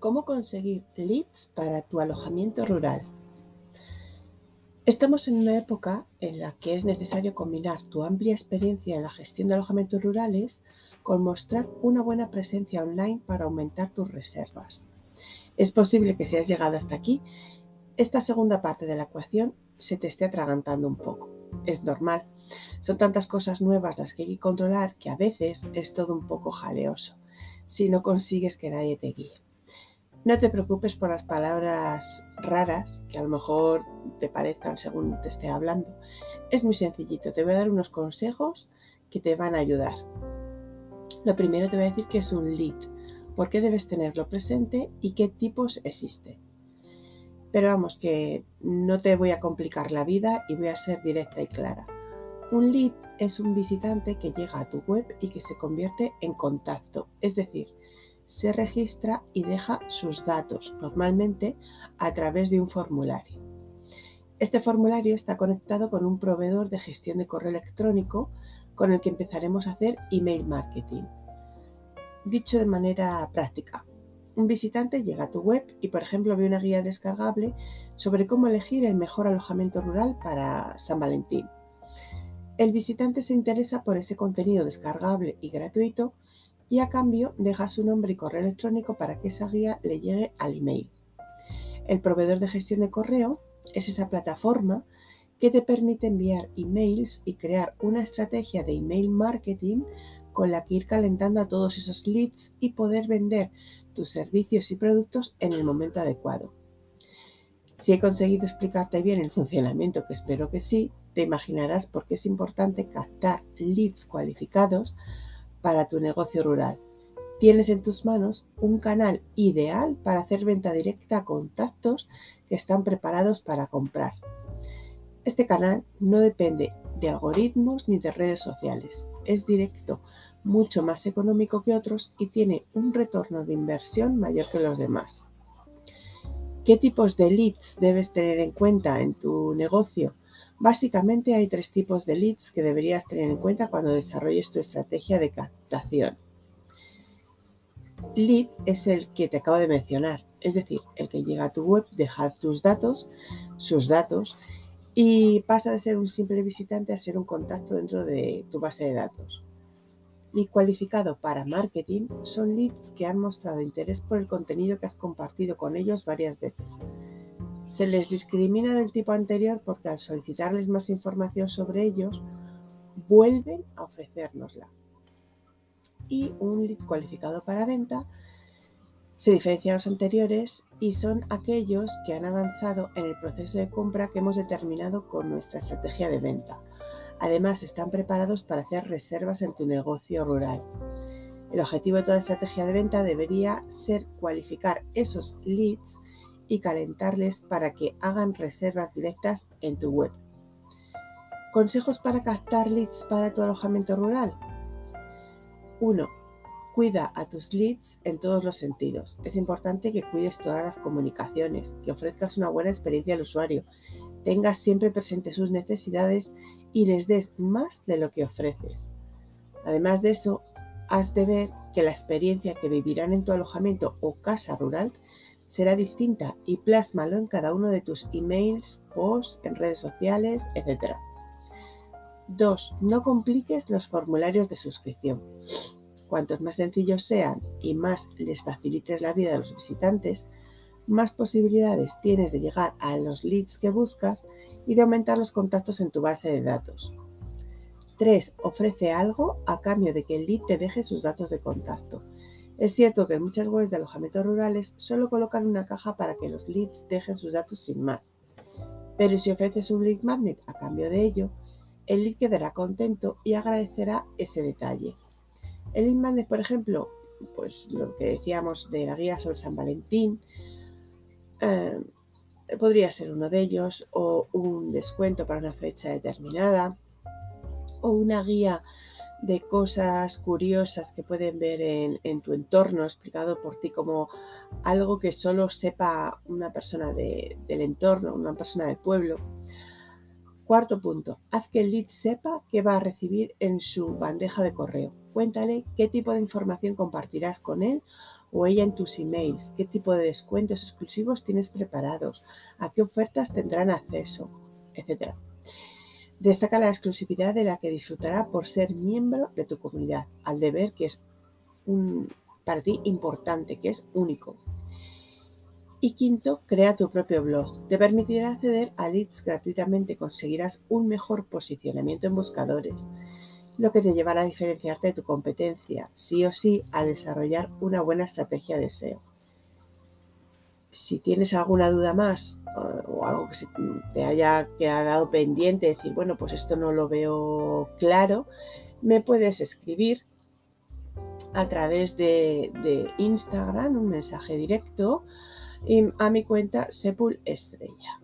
¿Cómo conseguir leads para tu alojamiento rural? Estamos en una época en la que es necesario combinar tu amplia experiencia en la gestión de alojamientos rurales con mostrar una buena presencia online para aumentar tus reservas. Es posible que si has llegado hasta aquí, esta segunda parte de la ecuación se te esté atragantando un poco. Es normal. Son tantas cosas nuevas las que hay que controlar que a veces es todo un poco jaleoso si no consigues que nadie te guíe. No te preocupes por las palabras raras que a lo mejor te parezcan según te esté hablando. Es muy sencillito, te voy a dar unos consejos que te van a ayudar. Lo primero te voy a decir que es un lead, por qué debes tenerlo presente y qué tipos existen. Pero vamos, que no te voy a complicar la vida y voy a ser directa y clara. Un lead es un visitante que llega a tu web y que se convierte en contacto, es decir, se registra y deja sus datos, normalmente a través de un formulario. Este formulario está conectado con un proveedor de gestión de correo electrónico con el que empezaremos a hacer email marketing. Dicho de manera práctica, un visitante llega a tu web y, por ejemplo, ve una guía descargable sobre cómo elegir el mejor alojamiento rural para San Valentín. El visitante se interesa por ese contenido descargable y gratuito y a cambio deja su nombre y correo electrónico para que esa guía le llegue al email. El proveedor de gestión de correo es esa plataforma que te permite enviar emails y crear una estrategia de email marketing con la que ir calentando a todos esos leads y poder vender tus servicios y productos en el momento adecuado. Si he conseguido explicarte bien el funcionamiento, que espero que sí, te imaginarás por qué es importante captar leads cualificados para tu negocio rural. Tienes en tus manos un canal ideal para hacer venta directa a contactos que están preparados para comprar. Este canal no depende de algoritmos ni de redes sociales. Es directo, mucho más económico que otros y tiene un retorno de inversión mayor que los demás. ¿Qué tipos de leads debes tener en cuenta en tu negocio? Básicamente hay tres tipos de leads que deberías tener en cuenta cuando desarrolles tu estrategia de captación. Lead es el que te acabo de mencionar, es decir, el que llega a tu web, deja tus datos, sus datos, y pasa de ser un simple visitante a ser un contacto dentro de tu base de datos. Y cualificado para marketing son leads que han mostrado interés por el contenido que has compartido con ellos varias veces se les discrimina del tipo anterior porque al solicitarles más información sobre ellos, vuelven a ofrecérnosla. Y un lead cualificado para venta se diferencia de los anteriores y son aquellos que han avanzado en el proceso de compra que hemos determinado con nuestra estrategia de venta. Además, están preparados para hacer reservas en tu negocio rural. El objetivo de toda estrategia de venta debería ser cualificar esos leads y calentarles para que hagan reservas directas en tu web. Consejos para captar leads para tu alojamiento rural. 1. Cuida a tus leads en todos los sentidos. Es importante que cuides todas las comunicaciones, que ofrezcas una buena experiencia al usuario, tengas siempre presente sus necesidades y les des más de lo que ofreces. Además de eso, has de ver que la experiencia que vivirán en tu alojamiento o casa rural será distinta y plásmalo en cada uno de tus emails, posts, en redes sociales, etc. 2. No compliques los formularios de suscripción. Cuantos más sencillos sean y más les facilites la vida a los visitantes, más posibilidades tienes de llegar a los leads que buscas y de aumentar los contactos en tu base de datos. 3. Ofrece algo a cambio de que el lead te deje sus datos de contacto. Es cierto que en muchas webs de alojamientos rurales solo colocan una caja para que los leads dejen sus datos sin más. Pero si ofreces un lead magnet a cambio de ello, el lead quedará contento y agradecerá ese detalle. El magnet, por ejemplo, pues lo que decíamos de la guía sobre San Valentín, eh, podría ser uno de ellos, o un descuento para una fecha determinada, o una guía de cosas curiosas que pueden ver en, tu entorno, explicado por ti como algo que solo sepa una persona del entorno, una persona del pueblo. Cuarto punto, haz que el lead sepa qué va a recibir en su bandeja de correo. Cuéntale qué tipo de información compartirás con él o ella en tus emails, qué tipo de descuentos exclusivos tienes preparados, a qué ofertas tendrán acceso, etc. Destaca la exclusividad de la que disfrutará por ser miembro de tu comunidad, al deber que es un, para ti importante, que es único. Y quinto, crea tu propio blog. Te permitirá acceder a leads gratuitamente, conseguirás un mejor posicionamiento en buscadores, lo que te llevará a diferenciarte de tu competencia, sí o sí, a desarrollar una buena estrategia de SEO. Si tienes alguna duda más o algo que te haya quedado pendiente, decir, bueno, pues esto no lo veo claro, me puedes escribir a través de, de Instagram, un mensaje directo a mi cuenta Sepul Estrella.